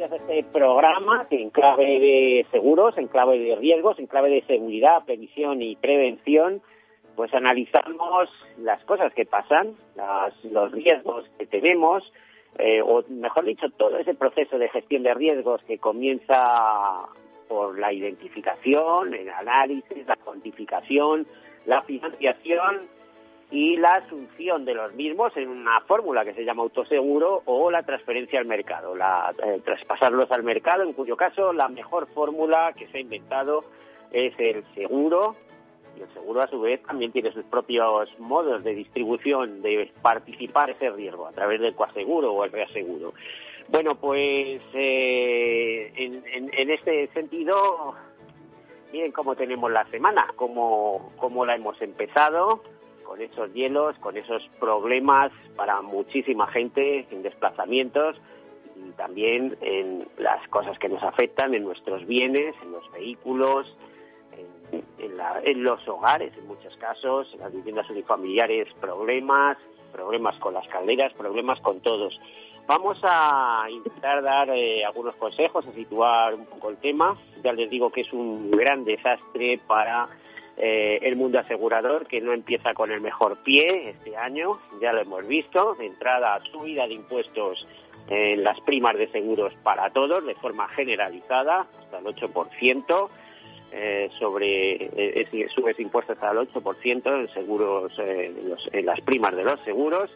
bienvenidas a este programa que en clave de seguros, en clave de riesgos, en clave de seguridad, previsión y prevención, pues analizamos las cosas que pasan, los riesgos que tenemos, eh, o mejor dicho, todo ese proceso de gestión de riesgos que comienza por la identificación, el análisis, la cuantificación, la financiación y la asunción de los mismos en una fórmula que se llama autoseguro o la transferencia al mercado, la, eh, traspasarlos al mercado, en cuyo caso la mejor fórmula que se ha inventado es el seguro y el seguro a su vez también tiene sus propios modos de distribución, de participar ese riesgo a través del coaseguro o el reaseguro. Bueno, pues eh, en, en, este sentido, miren cómo tenemos la semana, cómo, cómo la hemos empezado, con esos hielos, con esos problemas para muchísima gente en desplazamientos y también en las cosas que nos afectan en nuestros bienes, en los vehículos, en, los hogares en muchos casos, en las viviendas unifamiliares, problemas, problemas con las calderas, problemas con todos. Vamos a intentar dar eh, algunos consejos, a situar un poco el tema. Ya les digo que es un gran desastre para eh, el mundo asegurador que no empieza con el mejor pie este año, ya lo hemos visto, de entrada subida de impuestos en las primas de seguros para todos de forma generalizada, hasta el 8%, eh, sobre eh, sube impuestos hasta el 8% en seguros, eh, en las primas de los seguros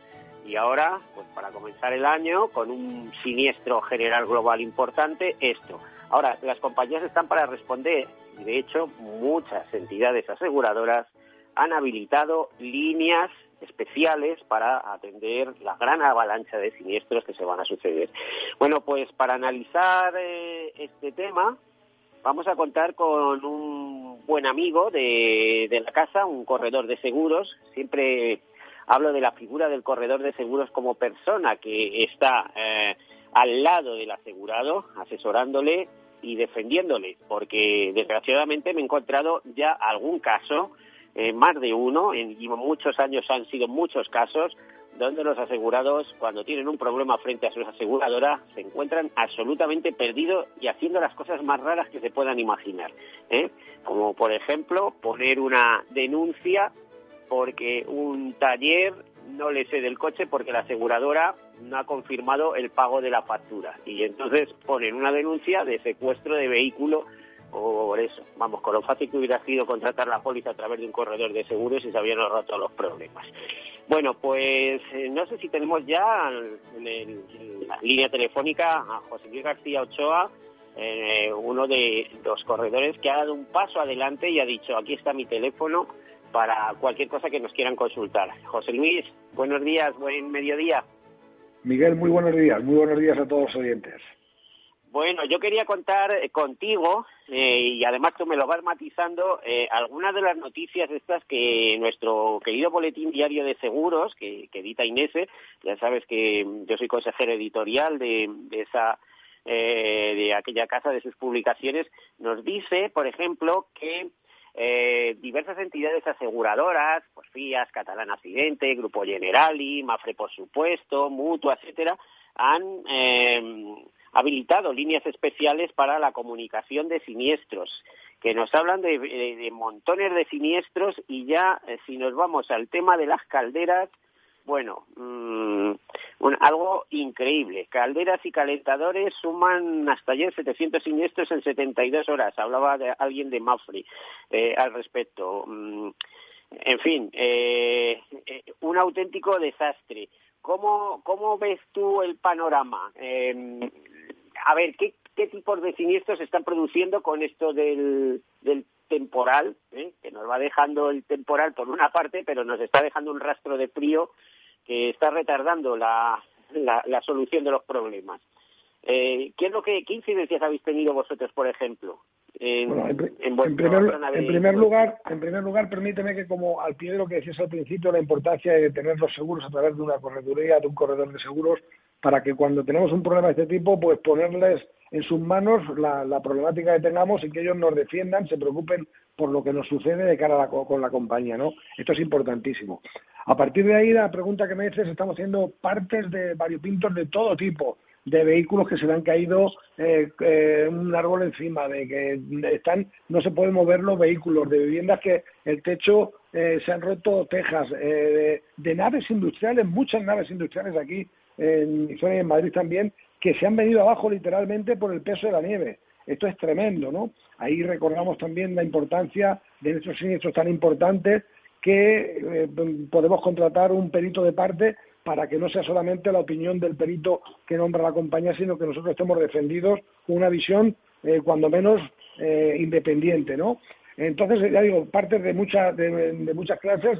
y ahora, pues para comenzar el año, con un siniestro general global importante, esto. Ahora, las compañías están para responder y de hecho muchas entidades aseguradoras han habilitado líneas especiales para atender la gran avalancha de siniestros que se van a suceder. Bueno, pues para analizar eh, este tema vamos a contar con un buen amigo de, la casa, un corredor de seguros. Siempre hablo de la figura del corredor de seguros como persona que está eh, al lado del asegurado, asesorándole y defendiéndole, porque desgraciadamente me he encontrado ya algún caso, eh, más de uno, en, y muchos años han sido muchos casos, donde los asegurados, cuando tienen un problema frente a su aseguradora, se encuentran absolutamente perdidos y haciendo las cosas más raras que se puedan imaginar. ¿eh? Como, por ejemplo, poner una denuncia porque un taller no le cede el coche porque la aseguradora no ha confirmado el pago de la factura. Y entonces ponen una denuncia de secuestro de vehículo por eso. Vamos, con lo fácil que hubiera sido contratar la póliza a través de un corredor de seguros y se habían ahorrado todos los problemas. Bueno, pues eh, no sé si tenemos ya en, la línea telefónica a José Luis García Ochoa, eh, uno de los corredores que ha dado un paso adelante y ha dicho, aquí está mi teléfono para cualquier cosa que nos quieran consultar. José Luis, buenos días, buen mediodía. Miguel, muy buenos días, muy buenos días a todos los oyentes. Bueno, yo quería contar eh, contigo, eh, y además tú me lo vas matizando, eh, algunas de las noticias estas que nuestro querido boletín diario de seguros, que, edita Inese, ya sabes que yo soy consejero editorial de, de esa de aquella casa de sus publicaciones, nos dice, por ejemplo, que eh, diversas entidades aseguradoras, pues FIAS, Catalán Accidente, Grupo Generali, Mafre por supuesto, Mutua, etcétera, han eh, habilitado líneas especiales para la comunicación de siniestros, que nos hablan de, montones de siniestros y ya eh, si nos vamos al tema de las calderas, bueno, mm, algo increíble. Calderas y calentadores suman hasta ayer 700 siniestros en 72 horas. Hablaba de alguien de Mafri eh, al respecto. Mm, en fin, eh, eh, un auténtico desastre. ¿Cómo, ¿Cómo ves tú el panorama? Em, a ver, ¿qué, ¿qué tipos de siniestros se están produciendo con esto del, del temporal, que nos va dejando el temporal por una parte, pero nos está dejando un rastro de frío que está retardando la, la, solución de los problemas. Eh, ¿qué, es lo que, ¿Qué incidencias habéis tenido vosotros, por ejemplo? En, primer, lugar, en primer lugar, permíteme que como al pie de lo que decías al principio, la importancia de tener los seguros a través de una correduría, de un corredor de seguros, para que cuando tenemos un problema de este tipo, pues ponerles en sus manos la, problemática que tengamos y que ellos nos defiendan, se preocupen por lo que nos sucede de cara a la, con la compañía, ¿no? Esto es importantísimo. A partir de ahí, la pregunta que me dices, estamos haciendo partes de variopintos de todo tipo, de vehículos que se le han caído eh, eh, un árbol encima, de que están, no se pueden mover los vehículos, de viviendas que el techo eh, se han roto tejas, de, de, naves industriales, muchas naves industriales aquí en Madrid también, que se han venido abajo literalmente por el peso de la nieve. Esto es tremendo, ¿no? Ahí recordamos también la importancia de estos siniestros tan importantes que podemos contratar un perito de parte para que no sea solamente la opinión del perito que nombra la compañía, sino que nosotros estemos defendidos con una visión, eh, cuando menos, eh, independiente, ¿no? Entonces, ya digo, partes de, muchas de, muchas clases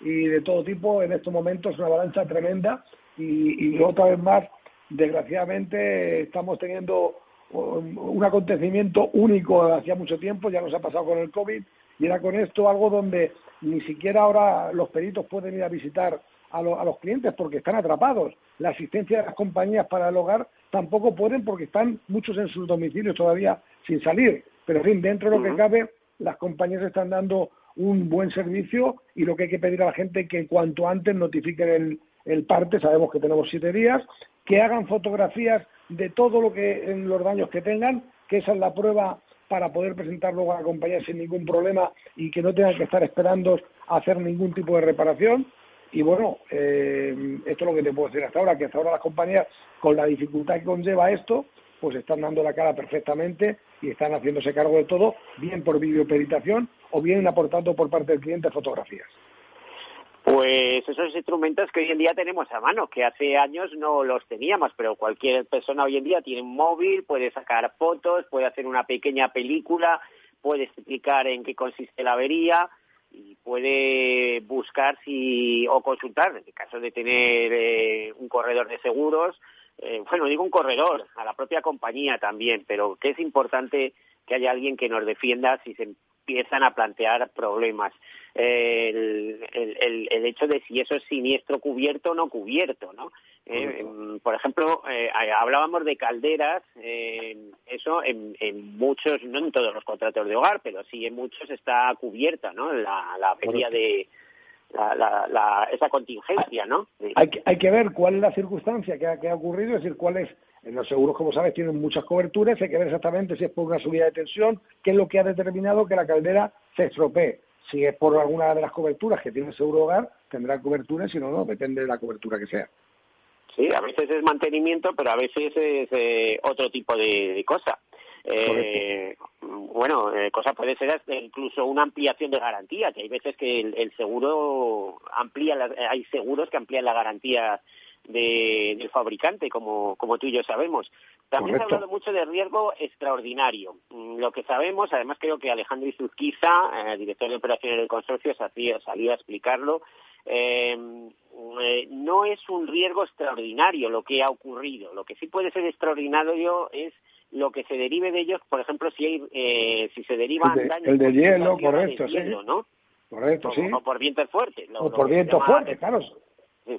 y de todo tipo, en estos momentos una avalancha tremenda y, y otra vez más, desgraciadamente, estamos teniendo un acontecimiento único hacía mucho tiempo, ya nos ha pasado con el COVID, y era con esto algo donde ni siquiera ahora los peritos pueden ir a visitar a, los clientes porque están atrapados. La asistencia de las compañías para el hogar tampoco pueden porque están muchos en sus domicilios todavía sin salir. Pero, en fin, dentro de lo que cabe, las compañías están dando un buen servicio y lo que hay que pedir a la gente es que cuanto antes notifiquen el, el parte, sabemos que tenemos siete días, que hagan fotografías de todo lo que en los daños que tengan, que esa es la prueba para poder presentar luego a la compañía sin ningún problema y que no tengan que estar esperando hacer ningún tipo de reparación. Y bueno, eh, esto es lo que te puedo decir hasta ahora, que hasta ahora las compañías, con la dificultad que conlleva esto, pues están dando la cara perfectamente y están haciéndose cargo de todo, bien por videoperitación o bien aportando por parte del cliente fotografías. Pues esos instrumentos que hoy en día tenemos a mano, que hace años no los teníamos, pero cualquier persona hoy en día tiene un móvil, puede sacar fotos, puede hacer una pequeña película, puede explicar en qué consiste la avería, y puede buscar si o consultar en el caso de tener eh, un corredor de seguros eh, bueno digo un corredor a la propia compañía también pero que es importante que haya alguien que nos defienda si se empiezan a plantear problemas el, el, el, hecho de si eso es siniestro cubierto o no cubierto no eh, por ejemplo, eh, hablábamos de calderas, eh, eso en, en, muchos, no en todos los contratos de hogar, pero sí en muchos está cubierta, ¿no? La, la de la, la, esa contingencia, ¿no? Hay que, hay que ver cuál es la circunstancia que ha, que ha ocurrido, es decir, cuál es en los seguros, como sabes, tienen muchas coberturas, hay que ver exactamente si es por una subida de tensión, qué es lo que ha determinado que la caldera se estropee. Si es por alguna de las coberturas que tiene el seguro hogar, tendrá cobertura, si no, no, depende de la cobertura que sea. Sí, a veces es mantenimiento, pero a veces es eh, otro tipo de, cosa. Eh, bueno, eh, cosa puede ser incluso una ampliación de garantía, que hay veces que el, seguro amplía, hay seguros que amplían la garantía del fabricante, como, como tú y yo sabemos. También se ha hablado mucho de riesgo extraordinario. Mm, lo que sabemos, además creo que Alejandro Izuzquiza, director de operaciones del consorcio, salió a explicarlo, eh, eh, no es un riesgo extraordinario lo que ha ocurrido. Lo que sí puede ser extraordinario es lo que se derive de ellos, por ejemplo, si hay, eh, si se derivan el de, daños el de hielo, correcto, sí. ¿no? Correcto, sí. O por vientos fuertes. o por vientos fuertes, claro.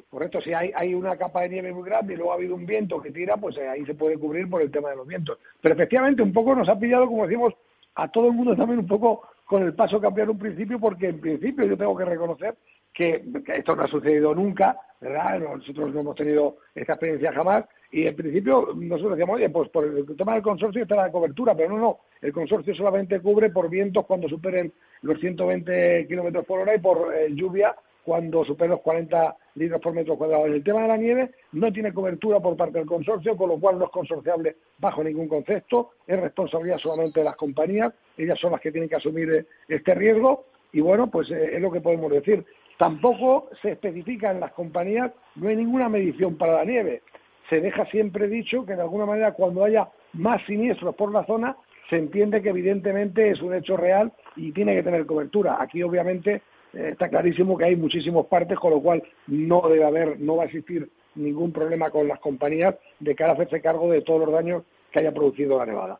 Correcto, si hay, hay una capa de nieve muy grande y luego ha habido un viento que tira, pues eh, ahí se puede cubrir por el tema de los vientos. Pero efectivamente un poco nos ha pillado, como decimos, a todo el mundo también un poco con el paso cambiar un principio, porque en principio yo tengo que reconocer que, esto no ha sucedido nunca, ¿verdad? Nosotros no hemos tenido esta experiencia jamás y en principio nosotros decíamos, oye, pues por el tema del consorcio está la cobertura, pero no, no, el consorcio solamente cubre por vientos cuando superen los 120 kilómetros por hora y por eh, lluvia cuando superen los 40 litros por metro cuadrado. En el tema de la nieve no tiene cobertura por parte del consorcio, con lo cual no es consorciable bajo ningún concepto, es responsabilidad solamente de las compañías, ellas son las que tienen que asumir eh, este riesgo y bueno, pues eh, es lo que podemos decir. Tampoco se especifica en las compañías, no hay ninguna medición para la nieve. Se deja siempre dicho que de alguna manera cuando haya más siniestros por la zona, se entiende que evidentemente es un hecho real y tiene que tener cobertura. Aquí obviamente está clarísimo que hay muchísimos partes, con lo cual no debe haber, no va a existir ningún problema con las compañías de cara a hacerse cargo de todos los daños que haya producido la nevada.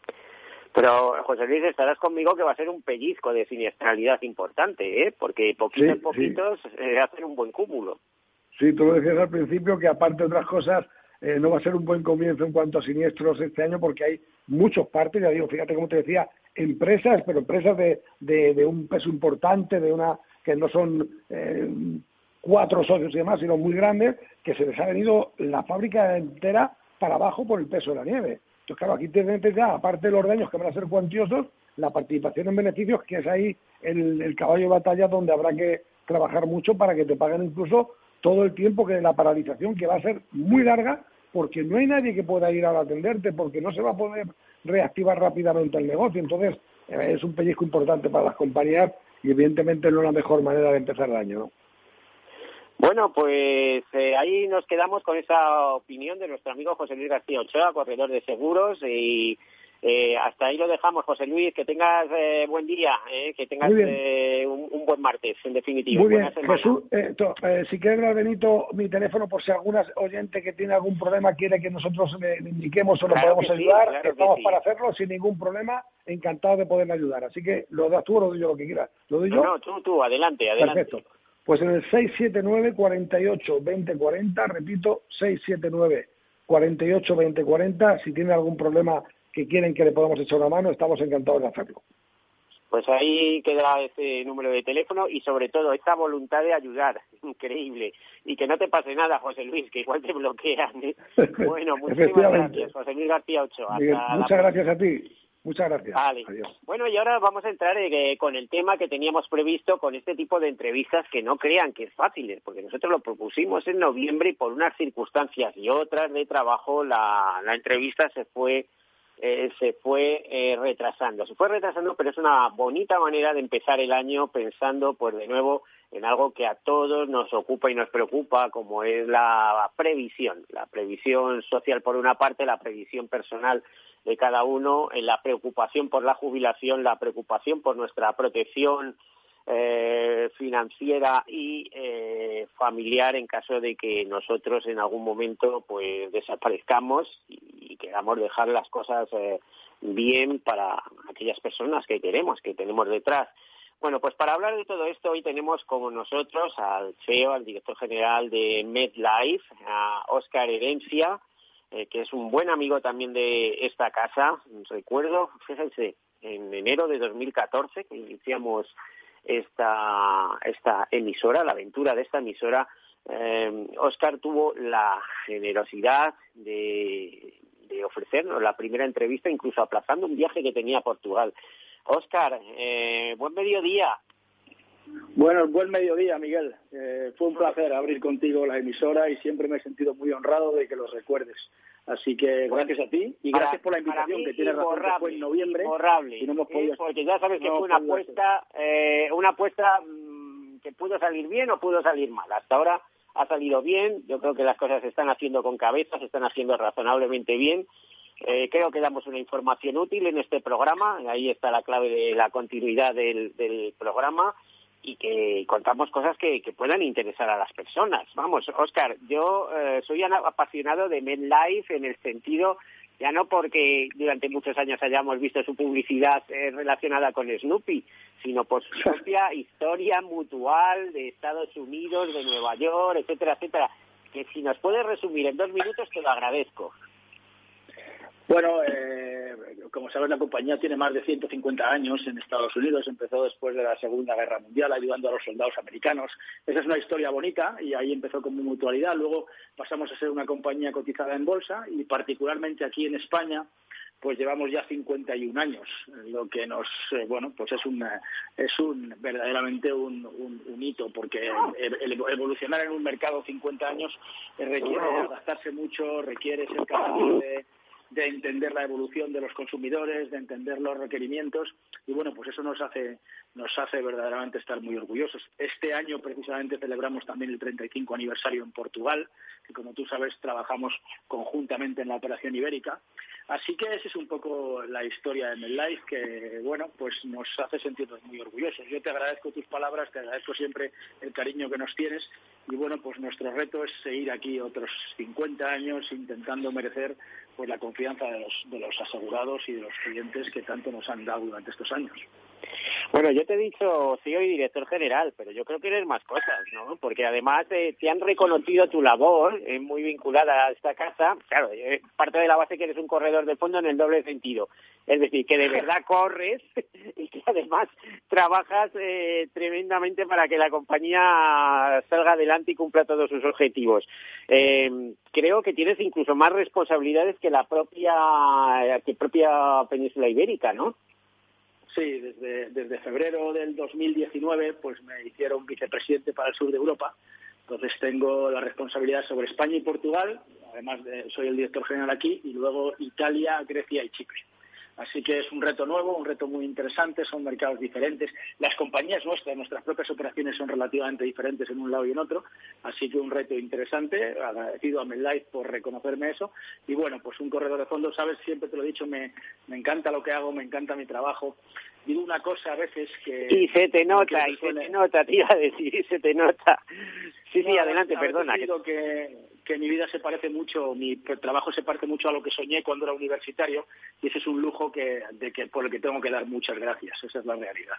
Pero, José Luis, estarás conmigo que va a ser un pellizco de siniestralidad importante, ¿eh? Porque poquito a poquitos eh, hacen un buen cúmulo. Sí, tú lo decías al principio que aparte de otras cosas eh, no va a ser un buen comienzo en cuanto a siniestros este año porque hay muchos partes, ya digo, fíjate como te decía, empresas, pero empresas de, de, un peso importante, de una que no son eh, cuatro socios y demás, sino muy grandes, que se les ha venido la fábrica entera para abajo por el peso de la nieve. Entonces, claro, aquí tienes ya, aparte de los daños que van a ser cuantiosos, la participación en beneficios, que es ahí el, el caballo de batalla donde habrá que trabajar mucho para que te paguen incluso todo el tiempo que la paralización, que va a ser muy larga, porque no hay nadie que pueda ir a atenderte, porque no se va a poder reactivar rápidamente el negocio. Entonces, eh, es un pellizco importante para las compañías y evidentemente no es la mejor manera de empezar el año. ¿no? Bueno, pues eh, ahí nos quedamos con esa opinión de nuestro amigo José Luis García Ochoa, corredor de seguros, y eh, hasta ahí lo dejamos, José Luis. Que tengas eh, buen día, eh, que tengas eh, un, buen martes, en definitiva. Muy bien, Jesús. si quieres, Benito, mi teléfono, por si alguna oyente que tiene algún problema quiere que nosotros le, indiquemos o lo podemos ayudar, estamos para hacerlo sin ningún problema. Encantado de poderle ayudar. Así que lo das tú o lo doy yo, lo que quieras. ¿Lo doy yo? No, tú, tú, adelante, adelante. Perfecto. Pues en el 679 48 2040, repito, 679 48 2040, si tiene algún problema que quieren que le podamos echar una mano, estamos encantados de hacerlo. Pues ahí queda ese número de teléfono y sobre todo esta voluntad de ayudar, increíble. Y que no te pase nada, José Luis, que igual te bloquean. ¿eh? Bueno, muchísimas gracias, José Luis García Ochoa. muchas gracias a ti. Muchas gracias. Vale. Bueno, y ahora vamos a entrar eh, con el tema que teníamos previsto con este tipo de entrevistas que no crean que es fácil, porque nosotros lo propusimos en noviembre y por unas circunstancias y otras de trabajo la entrevista se fue eh, se fue eh, retrasando. Se fue retrasando, pero es una bonita manera de empezar el año pensando, pues de nuevo, en algo que a todos nos ocupa y nos preocupa, como es la previsión. La previsión social por una parte, la previsión personal de cada uno, en la preocupación por la jubilación, la preocupación por nuestra protección eh, financiera y eh, familiar en caso de que nosotros en algún momento pues desaparezcamos y, queramos dejar las cosas eh, bien para aquellas personas que queremos, que tenemos detrás. Bueno, pues para hablar de todo esto hoy tenemos como nosotros al CEO, al director general de MedLife, a Oscar Herencia, que es un buen amigo también de esta casa. Recuerdo, fíjense, en enero de 2014 que iniciamos esta, esta emisora, la aventura de esta emisora, eh, Oscar tuvo la generosidad de, de ofrecernos la primera entrevista, incluso aplazando un viaje que tenía a Portugal. Oscar, eh, buen mediodía. Bueno, buen mediodía, Miguel. Eh, fue un placer abrir contigo la emisora y siempre me he sentido muy honrado de que los recuerdes. Así que gracias a ti y gracias por la invitación que tienes razón que fue en noviembre. y no hemos podido... porque ya sabes que fue una apuesta, eh, una apuesta mm, que pudo salir bien o pudo salir mal. Hasta ahora ha salido bien. Yo creo que las cosas se están haciendo con cabeza, se están haciendo razonablemente bien. Eh, creo que damos una información útil en este programa. Ahí está la clave de la continuidad del, del programa y que contamos cosas que, que, puedan interesar a las personas. Vamos, Oscar, yo eh, soy apasionado de MedLife en el sentido, ya no porque durante muchos años hayamos visto su publicidad eh, relacionada con Snoopy, sino por su propia historia mutual de Estados Unidos, de Nueva York, etcétera, etcétera. Que si nos puedes resumir en dos minutos, te lo agradezco. Bueno, eh, como sabes, la compañía tiene más de 150 años en Estados Unidos. Empezó después de la Segunda Guerra Mundial ayudando a los soldados americanos. Esa es una historia bonita y ahí empezó como mutualidad. Luego pasamos a ser una compañía cotizada en bolsa y particularmente aquí en España pues llevamos ya 51 años, lo que nos, eh, bueno, pues es un, es un verdaderamente un, un, hito, porque evolucionar en un mercado 50 años requiere adaptarse mucho, requiere ser capaz de de entender la evolución de los consumidores, de entender los requerimientos y bueno, pues eso nos hace nos hace verdaderamente estar muy orgullosos. Este año precisamente celebramos también el 35 aniversario en Portugal, que como tú sabes trabajamos conjuntamente en la operación ibérica. Así que esa es un poco la historia de MedLife que bueno, pues nos hace sentirnos muy orgullosos. Yo te agradezco tus palabras, te agradezco siempre el cariño que nos tienes y bueno, pues nuestro reto es seguir aquí otros 50 años intentando merecer pues la confianza de los, de los asegurados y de los clientes que tanto nos han dado durante estos años. Bueno, yo te he dicho, soy director general, pero yo creo que eres más cosas, ¿no? Porque además eh, te han reconocido tu labor, eh, muy vinculada a esta casa. Claro, eh, parte de la base que eres un corredor de fondo en el doble sentido. Es decir, que de verdad corres y que además trabajas tremendamente para que la compañía salga adelante y cumpla todos sus objetivos. creo que tienes incluso más responsabilidades que la propia, que propia península ibérica, ¿no? Sí, desde, desde febrero del 2019 pues me hicieron vicepresidente para el sur de Europa. Entonces tengo la responsabilidad sobre España y Portugal, además de, soy el director general aquí, y luego Italia, Grecia y Chipre. Así que es un reto nuevo, un reto muy interesante, son mercados diferentes. Las compañías nuestras, nuestras propias operaciones son relativamente diferentes en un lado y en otro, así que un reto interesante, agradecido a MedLife por reconocerme eso. Y bueno, pues un corredor de fondos, sabes, siempre te lo he dicho, me, me encanta lo que hago, me encanta mi trabajo. Digo una cosa a veces que... Y se te nota, y se te nota, tía, decir, se te nota. Sí, sí, adelante, perdona. Que, que mi vida se parece mucho, mi trabajo se parece mucho a lo que soñé cuando era universitario y ese es un lujo que, de que, por el que tengo que dar muchas gracias, esa es la realidad.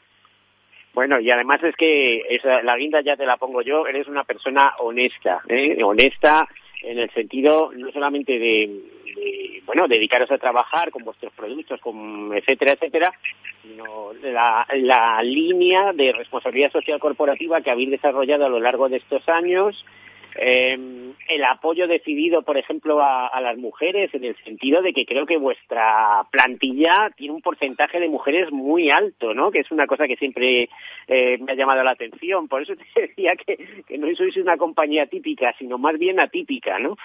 Bueno, y además es que esa, la guinda ya te la pongo yo, eres una persona honesta, ¿eh? honesta en el sentido no solamente de, bueno, dedicaros a trabajar con vuestros productos, con etcétera, etcétera, sino la, la línea de responsabilidad social corporativa que habéis desarrollado a lo largo de estos años, eh, el apoyo decidido, por ejemplo, a, las mujeres, en el sentido de que creo que vuestra plantilla tiene un porcentaje de mujeres muy alto, ¿no? Que es una cosa que siempre eh, me ha llamado la atención. Por eso te decía que, que no sois una compañía típica, sino más bien atípica, ¿no?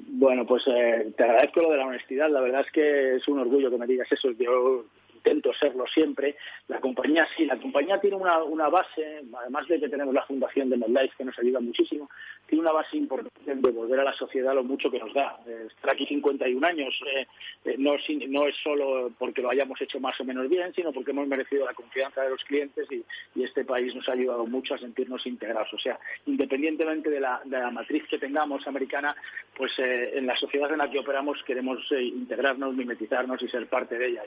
Bueno, pues eh, te agradezco lo de la honestidad. La verdad es que es un orgullo que me digas eso. Yo intento serlo siempre. La compañía sí, la compañía tiene una, una base, además de que tenemos la fundación de MedLife que nos ayuda muchísimo, tiene una base importante de devolver a la sociedad lo mucho que nos da. Eh, estar aquí 51 años eh, eh, no, no es solo porque lo hayamos hecho más o menos bien, sino porque hemos merecido la confianza de los clientes y, este país nos ha ayudado mucho a sentirnos integrados. O sea, independientemente de la, de la matriz que tengamos americana, pues en la sociedad en la que operamos queremos integrarnos, mimetizarnos y ser parte de ella.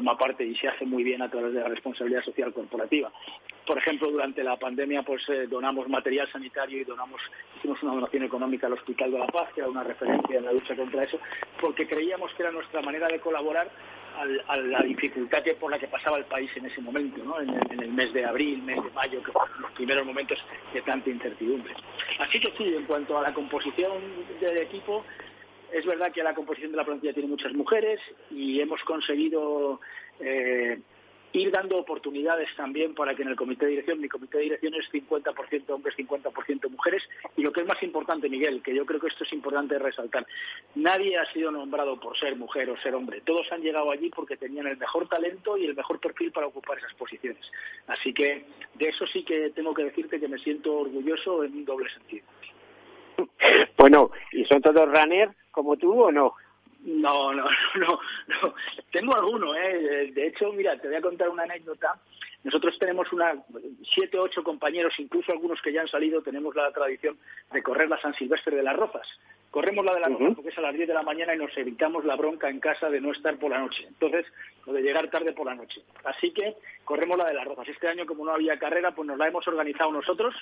Forma parte y se hace muy bien a través de la responsabilidad social corporativa. Por ejemplo, durante la pandemia pues donamos material sanitario y donamos hicimos una donación económica al Hospital de la Paz, que era una referencia en la lucha contra eso, porque creíamos que era nuestra manera de colaborar a la dificultad que, por la que pasaba el país en ese momento, ¿no? en, el, mes de abril, mes de mayo, que fueron los primeros momentos de tanta incertidumbre. Así que sí, en cuanto a la composición del equipo, es verdad que la composición de la plantilla tiene muchas mujeres y hemos conseguido eh, ir dando oportunidades también para que en el comité de dirección, mi comité de dirección es 50% hombres, 50% mujeres, y lo que es más importante, Miguel, que yo creo que esto es importante resaltar, nadie ha sido nombrado por ser mujer o ser hombre, todos han llegado allí porque tenían el mejor talento y el mejor perfil para ocupar esas posiciones. Así que de eso sí que tengo que decirte que me siento orgulloso en un doble sentido. Bueno, ¿y son todos runners como tú o no? No, no, no, no. Tengo alguno, ¿eh? De hecho, mira, te voy a contar una anécdota. Nosotros tenemos una siete, ocho compañeros, incluso algunos que ya han salido, tenemos la tradición de correr la San Silvestre de las Rozas. Corremos la de la uh porque es a las 10 de la mañana y nos evitamos la bronca en casa de no estar por la noche. Entonces, o de llegar tarde por la noche. Así que corremos la de las Rozas. Este año, como no había carrera, pues nos la hemos organizado nosotros.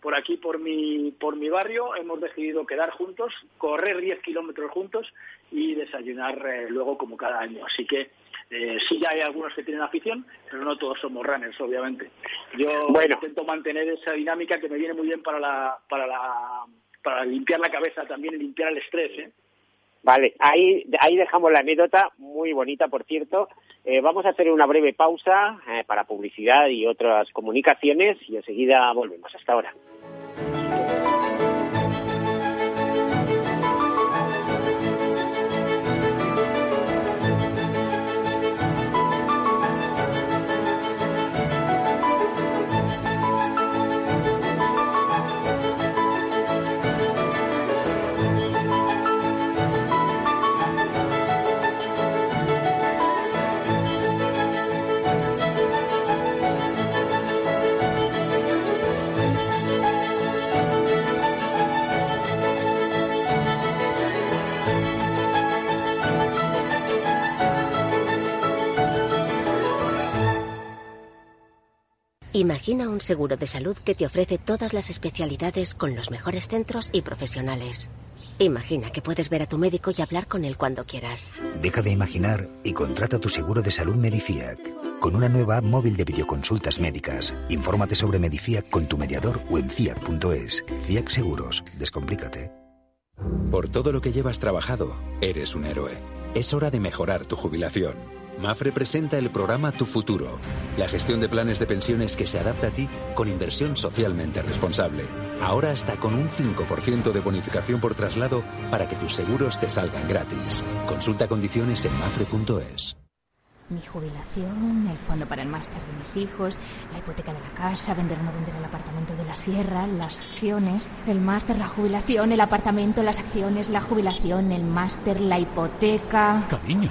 Por aquí, por mi, por mi barrio, hemos decidido quedar juntos, correr 10 kilómetros juntos y desayunar eh, luego como cada año. Así que eh, sí ya hay algunos que tienen afición, pero no todos somos runners, obviamente. Yo intento mantener esa dinámica que me viene muy bien para la, para la para limpiar la cabeza también y limpiar el estrés. ¿eh? Vale, ahí, ahí dejamos la anécdota, muy bonita por cierto. Eh, vamos a hacer una breve pausa eh, para publicidad y otras comunicaciones y enseguida volvemos. Hasta ahora. Imagina un seguro de salud que te ofrece todas las especialidades con los mejores centros y profesionales. Imagina que puedes ver a tu médico y hablar con él cuando quieras. Deja de imaginar y contrata tu seguro de salud Medifiac. Con una nueva app móvil de videoconsultas médicas. Infórmate sobre Medifiac con tu mediador o en fiac.es. Fiac Seguros. Descomplícate. Por todo lo que llevas trabajado, eres un héroe. Es hora de mejorar tu jubilación. Mafre presenta el programa Tu Futuro, la gestión de planes de pensiones que se adapta a ti con inversión socialmente responsable. Ahora hasta con un 5% de bonificación por traslado para que tus seguros te salgan gratis. Consulta condiciones en mafre.es. Mi jubilación, el fondo para el máster de mis hijos, la hipoteca de la casa, vender o no vender el apartamento de la sierra, las acciones, el máster, la jubilación, el apartamento, las acciones, la jubilación, el máster, la hipoteca. Cariño,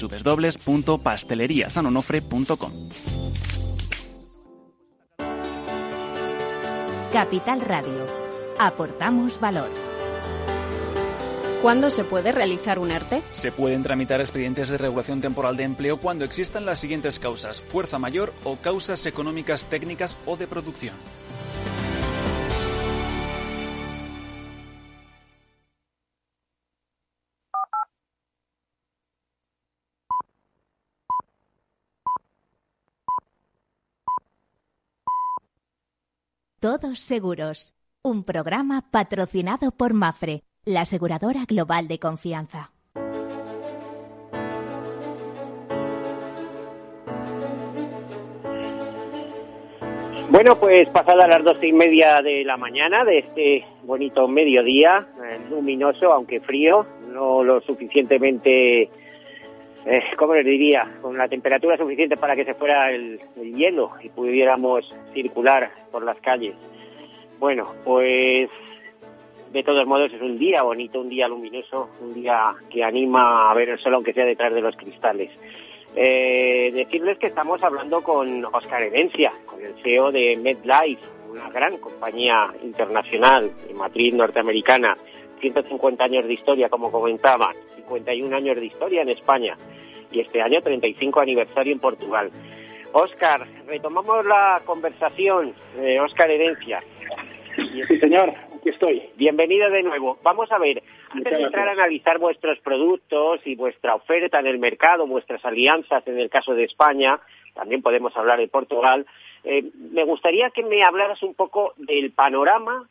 www.pasteleriasanonofre.com. Capital Radio. Aportamos valor. ¿Cuándo se puede realizar un ERTE? Se pueden tramitar expedientes de regulación temporal de empleo cuando existan las siguientes causas, fuerza mayor o causas económicas técnicas o de producción. Todos Seguros, un programa patrocinado por Mafre, la aseguradora global de confianza. Bueno, pues pasada las doce y media de la mañana de este bonito mediodía, eh, luminoso, aunque frío, no lo suficientemente, eh, ¿cómo les diría? Con la temperatura suficiente para que se fuera el, hielo y pudiéramos circular por las calles. Bueno, pues de todos modos es un día bonito, un día luminoso, un día que anima a ver el sol aunque sea detrás de los cristales. Eh, decirles que estamos hablando con Oscar Herencia, con el CEO de MedLife, una gran compañía internacional de matriz norteamericana, 150 años de historia, como comentaban, 51 años de historia en España y este año 35 aniversario en Portugal. Oscar, retomamos la conversación, eh, Oscar Herencia. Sí, señor aquí estoy. Bienvenido de nuevo. Vamos a ver, antes de entrar a analizar vuestros productos y vuestra oferta en el mercado, vuestras alianzas en el caso de España, también podemos hablar de Portugal, eh, me gustaría que me hablaras un poco del panorama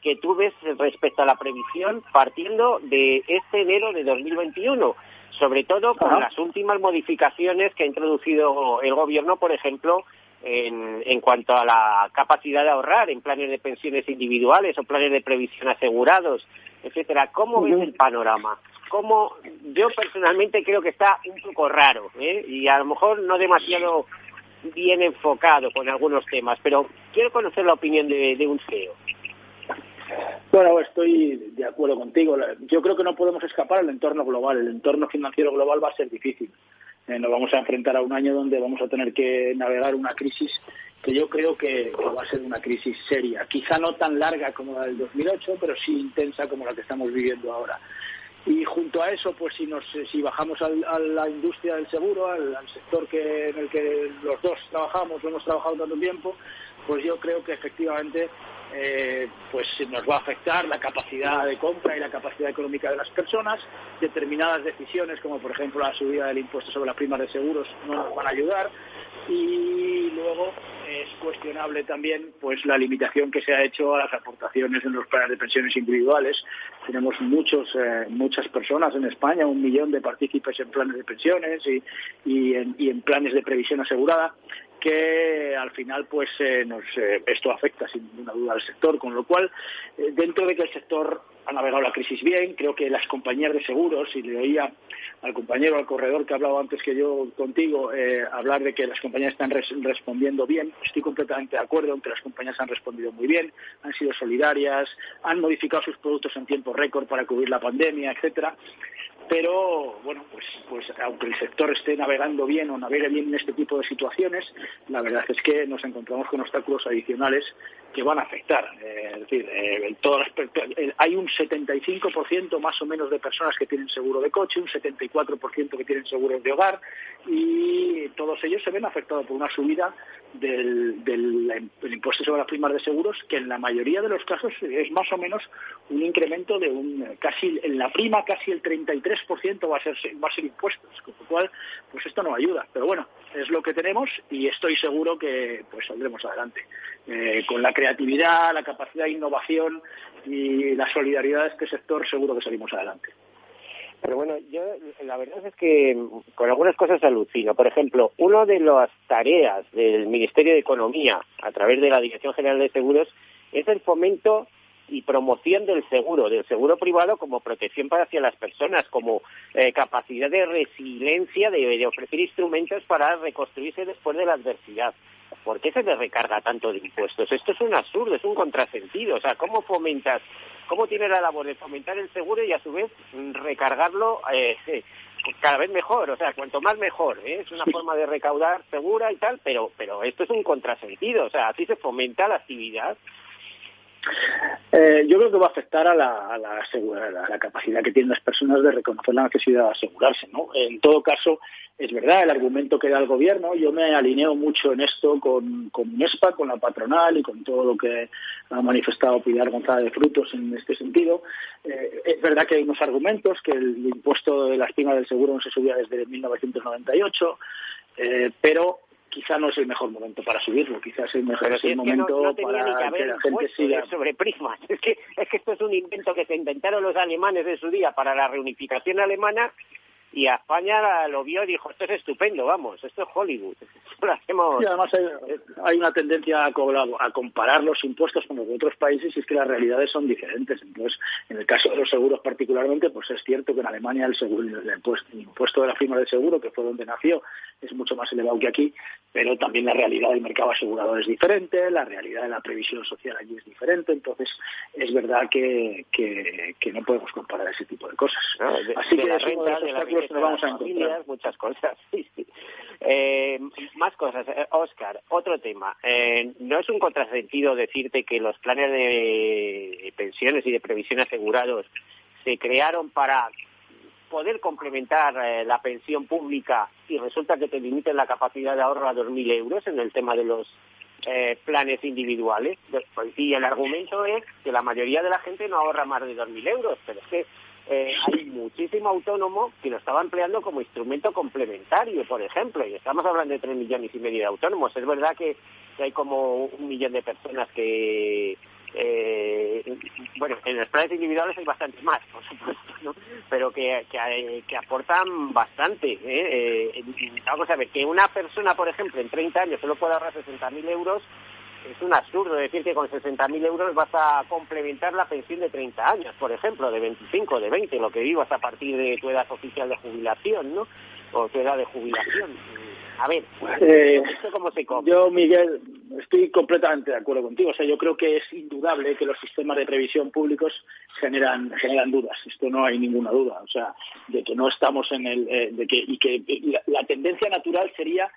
que tú ves respecto a la previsión partiendo de este enero de 2021, sobre todo con las últimas modificaciones que ha introducido el Gobierno, por ejemplo, en, en cuanto a la capacidad de ahorrar en planes de pensiones individuales o planes de previsión asegurados, etcétera. ¿Cómo ves el panorama? ¿Cómo? Yo personalmente creo que está un poco raro ¿eh? y a lo mejor no demasiado bien enfocado con algunos temas, pero quiero conocer la opinión de, de un CEO. Bueno, estoy de acuerdo contigo. Yo creo que no podemos escapar al entorno global. El entorno financiero global va a ser difícil. Eh, nos vamos a enfrentar a un año donde vamos a tener que navegar una crisis que yo creo que, va a ser una crisis seria. Quizá no tan larga como la del 2008, pero sí intensa como la que estamos viviendo ahora. Y junto a eso, pues si, nos, si bajamos a la industria del seguro, al, sector que, en el que los dos trabajamos, hemos trabajado tanto tiempo, pues yo creo que efectivamente eh, pues nos va a afectar la capacidad de compra y la capacidad económica de las personas. Determinadas decisiones, como por ejemplo la subida del impuesto sobre las primas de seguros, no nos van a ayudar. Y luego es cuestionable también pues la limitación que se ha hecho a las aportaciones en los planes de pensiones individuales. Tenemos muchos, eh, muchas personas en España, un millón de partícipes en planes de pensiones y, y, en, y en planes de previsión asegurada que al final pues eh, nos, eh, esto afecta sin ninguna duda al sector, con lo cual eh, dentro de que el sector ha navegado la crisis bien, creo que las compañías de seguros, y le oía al compañero, al corredor que ha hablado antes que yo contigo, hablar de que las compañías están respondiendo bien, estoy completamente de acuerdo en que las compañías han respondido muy bien, han sido solidarias, han modificado sus productos en tiempo récord para cubrir la pandemia, etcétera. Pero bueno, pues, pues aunque el sector esté navegando bien o navegue bien en este tipo de situaciones, la verdad es que nos encontramos con obstáculos adicionales que van a afectar. Eh, es decir, eh, hay un 75% más o menos de personas que tienen seguro de coche, un 74% que tienen seguros de hogar y todos ellos se ven afectados por una subida del, del, impuesto sobre las primas de seguros, que en la mayoría de los casos es más o menos un incremento de un casi en la prima casi el 33% va a ser va a ser impuestos, con lo cual pues esto no ayuda, pero bueno, es lo que tenemos y estoy seguro que pues saldremos adelante. Eh, con la creatividad, la capacidad de innovación y la solidaridad de este sector seguro que salimos adelante. Pero bueno, yo la verdad es que con algunas cosas alucino. Por ejemplo, una de las tareas del Ministerio de Economía a través de la Dirección General de Seguros es el fomento y promoción del seguro, del seguro privado como protección para hacia las personas, como eh, capacidad de resiliencia, de, ofrecer instrumentos para reconstruirse después de la adversidad. ¿Por qué se le recarga tanto de impuestos? Esto es un absurdo, es un contrasentido. O sea, ¿cómo fomentas, cómo tiene la labor de fomentar el seguro y a su vez recargarlo eh, cada vez mejor? O sea, cuanto más mejor. ¿eh? Es una forma de recaudar segura y tal, pero, pero esto es un contrasentido. O sea, así se fomenta la actividad eh, yo creo que va a afectar a la, capacidad que tienen las personas de reconocer la necesidad de asegurarse. ¿no? En todo caso, es verdad el argumento que da el gobierno. Yo me alineo mucho en esto con, con UNESPA, con la patronal y con todo lo que ha manifestado Pilar González de Frutos en este sentido. Eh, es verdad que hay unos argumentos, que el impuesto de la estima del seguro no se subía desde 1998, eh, pero quizá no es el mejor momento para subirlo, quizás es el mejor momento para que, la gente siga. sobre primas. Es que, es que esto es un invento que se inventaron los alemanes en su día para la reunificación alemana y a España lo vio y dijo, esto es estupendo, vamos, esto es Hollywood. Y además hay, una tendencia a, a, comparar los impuestos con los de otros países y es que las realidades son diferentes. Entonces, en el caso de los seguros particularmente, pues es cierto que en Alemania el, seguro, el, impuesto, de la firma de seguro, que fue donde nació, es mucho más elevado que aquí, pero también la realidad del mercado asegurador es diferente, la realidad de la previsión social allí es diferente, entonces es verdad que, que, no podemos comparar ese tipo de cosas. Así que la renta, de la vamos a muchas cosas. Eh, más cosas. Oscar, eh, otro tema. Eh, no es un contrasentido decirte que los planes de pensiones y de previsión asegurados se crearon para poder complementar la pensión pública y resulta que te limiten la capacidad de ahorro a 2.000 euros en el tema de los planes individuales. Y el argumento es que la mayoría de la gente no ahorra más de 2.000 euros, pero es que eh, hay muchísimo autónomo que lo estaba empleando como instrumento complementario, por ejemplo, y estamos hablando de tres millones y medio de autónomos. Es verdad que, hay como un millón de personas que, eh, bueno, en los planes individuales hay bastante más, por supuesto, ¿no? pero que, que, aportan bastante. ¿eh? ¿eh? vamos a ver, que una persona, por ejemplo, en 30 años solo puede ahorrar 60.000 euros, es un absurdo decir que con 60.000 euros vas a complementar la pensión de 30 años, por ejemplo, de 25, de 20, lo que vivas a partir de tu edad oficial de jubilación, ¿no? O tu edad de jubilación. A ver, eh, cómo se come? Yo, Miguel, estoy completamente de acuerdo contigo. O sea, yo creo que es indudable que los sistemas de previsión públicos generan generan dudas. Esto no hay ninguna duda. O sea, de que no estamos en el, eh, de que y que la tendencia natural sería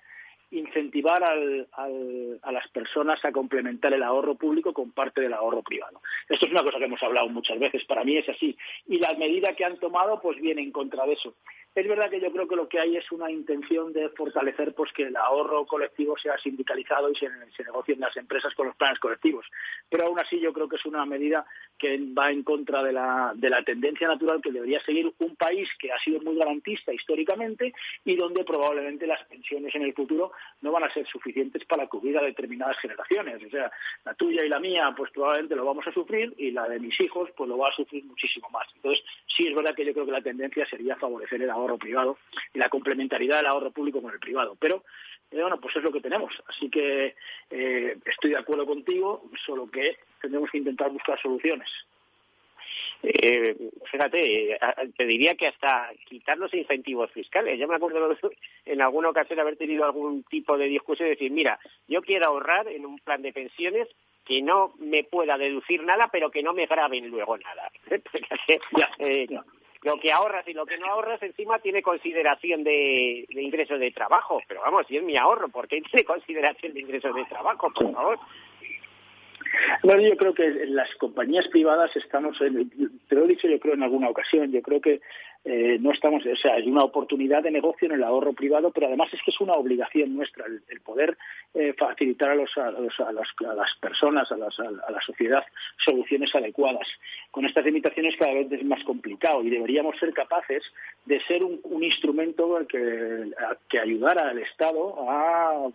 incentivar al, a las personas a complementar el ahorro público con parte del ahorro privado. Esto es una cosa que hemos hablado muchas veces, para mí es así. Y la medida que han tomado pues viene en contra de eso. Es verdad que yo creo que lo que hay es una intención de fortalecer pues que el ahorro colectivo sea sindicalizado y se, negocien las empresas con los planes colectivos. Pero aún así yo creo que es una medida que va en contra de la, de la tendencia natural que debería seguir un país que ha sido muy garantista históricamente y donde probablemente las pensiones en el futuro no van a ser suficientes para cubrir a determinadas generaciones. O sea, la tuya y la mía pues probablemente lo vamos a sufrir y la de mis hijos pues lo va a sufrir muchísimo más. Entonces sí es verdad que yo creo que la tendencia sería favorecer el ahorro privado y la complementariedad del ahorro público con el privado. Pero eh, bueno, pues es lo que tenemos. Así que eh, estoy de acuerdo contigo, solo que tendremos que intentar buscar soluciones. Eh, fíjate, te diría que hasta quitar los incentivos fiscales. Yo me acuerdo en alguna ocasión haber tenido algún tipo de discusión y decir, mira, yo quiero ahorrar en un plan de pensiones que no me pueda deducir nada, pero que no me graben luego nada. eh, lo que ahorras y lo que no ahorras encima tiene consideración de, ingresos de trabajo. Pero vamos, si es mi ahorro, ¿por qué tiene consideración de ingresos de trabajo? Por favor. Bueno, yo creo que las compañías privadas estamos, en, te lo he dicho yo creo en alguna ocasión, yo creo que eh, no estamos, o sea, hay una oportunidad de negocio en el ahorro privado, pero además es que es una obligación nuestra el, poder eh, facilitar a, los, a, los, a, las personas, a, las, a, la sociedad, soluciones adecuadas. Con estas limitaciones cada vez es más complicado y deberíamos ser capaces de ser un, instrumento que, que ayudara al Estado a,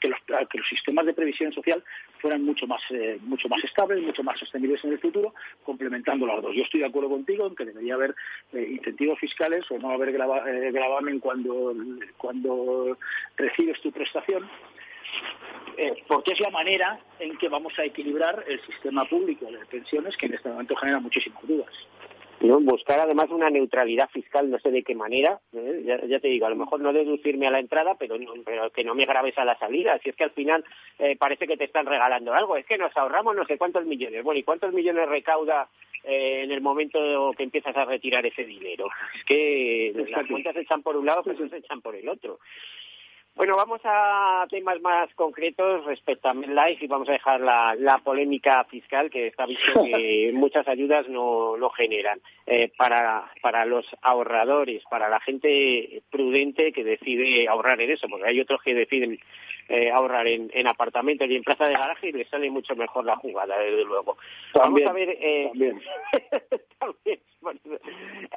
que los, que los sistemas de previsión social fueran mucho más, eh, mucho más estables, mucho más sostenibles en el futuro, complementando los dos. Yo estoy de acuerdo contigo en que debería haber eh, fiscales o no haber eh, gravamen cuando, cuando recibes tu prestación, eh, porque es la manera en que vamos a equilibrar el sistema público de pensiones que en este momento genera muchísimas dudas. ¿No? Buscar además una neutralidad fiscal, no sé de qué manera, ¿eh? ya, te digo, a lo mejor no deducirme a la entrada, pero, pero que no me graves a la salida. Si es que al final eh, parece que te están regalando algo, es que nos ahorramos no sé cuántos millones. Bueno, ¿y cuántos millones recauda eh, en el momento que empiezas a retirar ese dinero? Es que las cuentas se echan por un lado, pero se echan por el otro. Bueno, vamos a temas más concretos respecto a MedLife y vamos a dejar la, polémica fiscal que está visto que muchas ayudas no, no generan. Eh, para, para los ahorradores, para la gente prudente que decide ahorrar en eso, porque hay otros que deciden eh, ahorrar en, en apartamentos y en plaza de garaje y le sale mucho mejor la jugada, desde luego. Vamos a ver. Eh, también.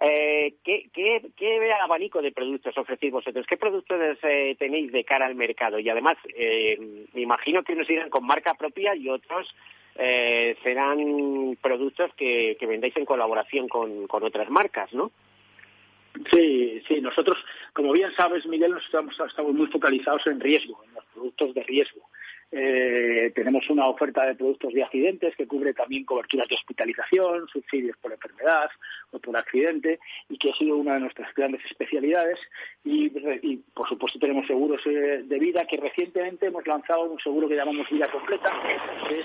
eh, ¿qué, qué, ¿Qué abanico de productos ofrecéis vosotros? ¿Qué productos eh, tenéis de cara al mercado? Y además, eh, me imagino que unos irán con marca propia y otros eh, serán productos que, que vendáis en colaboración con, con otras marcas, ¿no? Sí, sí, nosotros, como bien sabes, Miguel, nos estamos, estamos muy focalizados en riesgo, en los productos de riesgo. Eh, tenemos una oferta de productos de accidentes que cubre también coberturas de hospitalización, subsidios por enfermedad o por accidente y que ha sido una de nuestras grandes especialidades. Y, por supuesto tenemos seguros eh, de vida que recientemente hemos lanzado un seguro que llamamos Vida Completa, que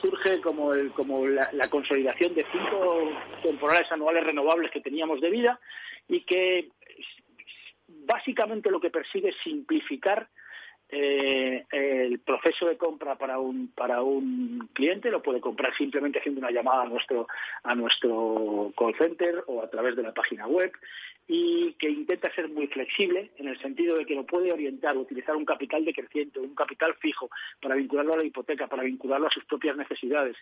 surge como, el, como la, la consolidación de cinco temporales anuales renovables que teníamos de vida y que básicamente lo que persigue es simplificar eh, el proceso de compra para un para un cliente lo puede comprar simplemente haciendo una llamada a nuestro a nuestro call center o a través de la página web y que intenta ser muy flexible en el sentido de que lo puede orientar, utilizar un capital decreciente, un capital fijo para vincularlo a la hipoteca, para vincularlo a sus propias necesidades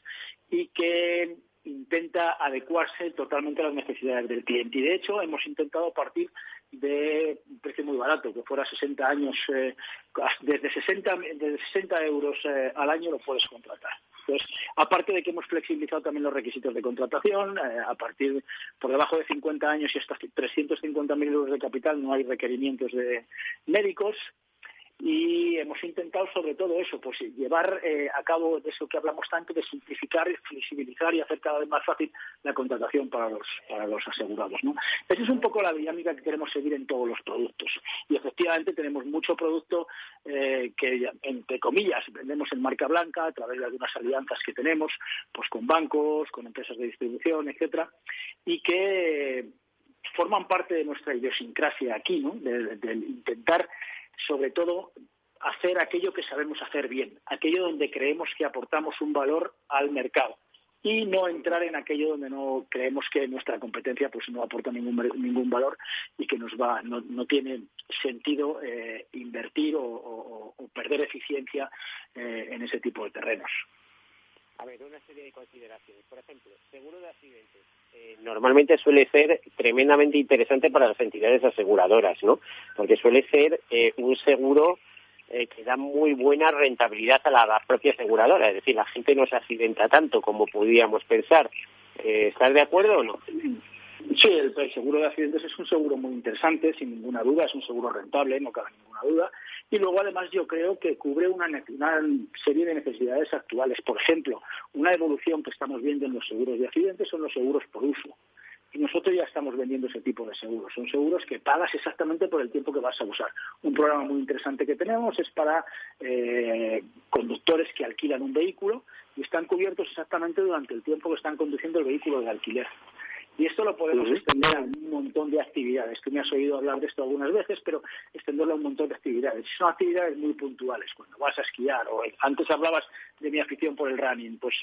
y que intenta adecuarse totalmente a las necesidades del cliente. Y de hecho hemos intentado partir de un precio muy barato, que fuera 60 años, eh, desde 60, desde 60 euros eh, al año lo puedes contratar. Entonces, aparte de que hemos flexibilizado también los requisitos de contratación, eh, a partir por debajo de 50 años y hasta 350.000 euros de capital no hay requerimientos de médicos y hemos intentado sobre todo eso, pues llevar eh, a cabo de eso que hablamos tanto, de simplificar, flexibilizar y hacer cada vez más fácil la contratación para los, para los asegurados. ¿no? Esa es un poco la dinámica que queremos seguir en todos los productos. Y efectivamente tenemos mucho producto eh, que, entre comillas, vendemos en marca blanca a través de algunas alianzas que tenemos, pues con bancos, con empresas de distribución, etcétera, y que forman parte de nuestra idiosincrasia aquí, ¿no? de intentar sobre todo hacer aquello que sabemos hacer bien, aquello donde creemos que aportamos un valor al mercado y no entrar en aquello donde no creemos que nuestra competencia pues no aporta ningún ningún valor y que nos va no, no tiene sentido eh, invertir o, perder eficiencia eh, en ese tipo de terrenos. A ver, una serie de consideraciones. Por ejemplo, seguro de accidentes. Eh, normalmente suele ser tremendamente interesante para las entidades aseguradoras, ¿no? Porque suele ser eh, un seguro eh, que da muy buena rentabilidad a la, propia aseguradora. Es decir, la gente no se accidenta tanto como podríamos pensar. ¿Estás de acuerdo o no? Sí, el, seguro de accidentes es un seguro muy interesante, sin ninguna duda, es un seguro rentable, no cabe ninguna duda. Y luego, además, yo creo que cubre una, serie de necesidades actuales. Por ejemplo, una evolución que estamos viendo en los seguros de accidentes son los seguros por uso. Y nosotros ya estamos vendiendo ese tipo de seguros. Son seguros que pagas exactamente por el tiempo que vas a usar. Un programa muy interesante que tenemos es para eh, conductores que alquilan un vehículo y están cubiertos exactamente durante el tiempo que están conduciendo el vehículo de alquiler. Y esto lo podemos extender a un montón de actividades. Tú me has oído hablar de esto algunas veces, pero extenderlo a un montón de actividades. Son actividades muy puntuales, cuando vas a esquiar, o antes hablabas de mi afición por el running. Pues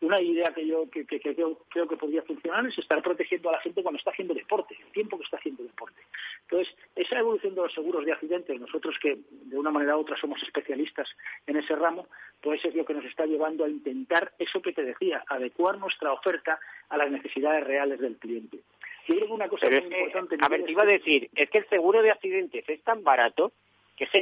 una idea que yo que, creo, creo, que podría funcionar es estar protegiendo a la gente cuando está haciendo deporte, el tiempo que está haciendo deporte. Entonces, esa evolución de los seguros de accidentes, nosotros que de una manera u otra somos especialistas en ese ramo, pues es lo que nos está llevando a intentar eso que te decía, adecuar nuestra oferta a las necesidades reales del cliente. Que una cosa muy importante... A ver, te iba a decir, es que el seguro de accidentes es tan barato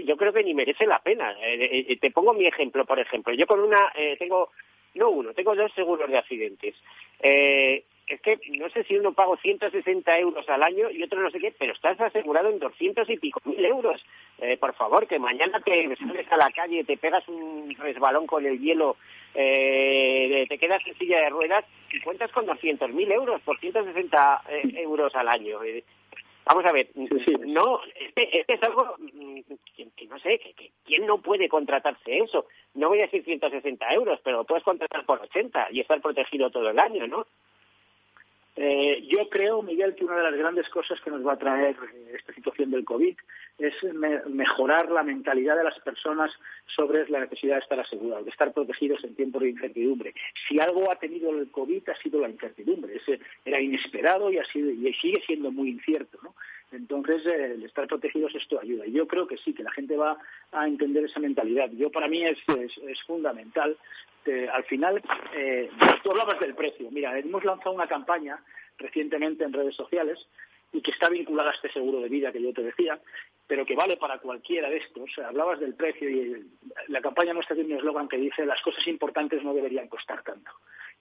yo creo que ni merece la pena. Eh, eh, te pongo mi ejemplo, por ejemplo. Yo con una, eh, tengo, no uno, tengo dos seguros de accidentes. Eh, es que no sé si uno pago 160 euros al año y otro no sé qué, pero estás asegurado en 200 y pico mil euros. Eh, por favor, que mañana te sales a la calle, te pegas un resbalón con el hielo, eh, te quedas en silla de ruedas y cuentas con 200 mil euros por 160 eh, euros al año. Vamos a ver, no, este, este, es algo mm, que, no sé, que, ¿quién no puede contratarse eso? No voy a decir 160 euros, pero puedes contratar por 80 y estar protegido todo el año, ¿no? Eh, yo creo, Miguel, que una de las grandes cosas que nos va a traer eh, esta situación del COVID es mejorar la mentalidad de las personas sobre la necesidad de estar asegurados, de estar protegidos en tiempos de incertidumbre. Si algo ha tenido el COVID ha sido la incertidumbre. Ese era inesperado y, ha sido, y sigue siendo muy incierto. ¿no? Entonces, eh, el estar protegidos esto ayuda. Y yo creo que sí, que la gente va a entender esa mentalidad. Yo, para mí, es, es, fundamental. al final, eh, tú hablabas del precio. Mira, hemos lanzado una campaña recientemente en redes sociales y que está vinculada a este seguro de vida que yo te decía, pero que vale para cualquiera de estos. Hablabas del precio y la campaña nuestra tiene un eslogan que dice las cosas importantes no deberían costar tanto.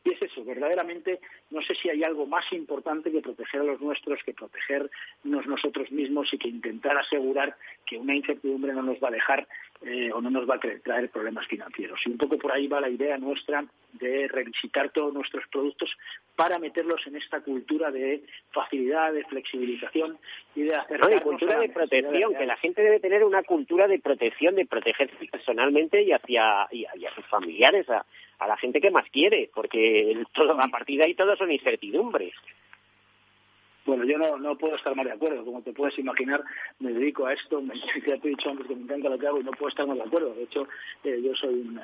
Y es eso, verdaderamente no sé si hay algo más importante que proteger a los nuestros, que protegernos nosotros mismos y que intentar asegurar que una incertidumbre no nos va a dejar eh, o no nos va a traer problemas financieros. Y un poco por ahí va la idea nuestra de revisitar todos nuestros productos para meterlos en esta cultura de facilidad, de flexibilización y de hacer... No, cultura de protección, que la gente debe tener una cultura de protección, de protegerse personalmente y hacia y, a sus familiares, a, a la gente que más quiere, porque todo, a partir de ahí todo son incertidumbres. Bueno, yo no, no puedo estar más de acuerdo. Como te puedes imaginar, me dedico a esto. Ya te he dicho antes que me encanta lo que hago y no puedo estar más de acuerdo. De hecho, eh, yo soy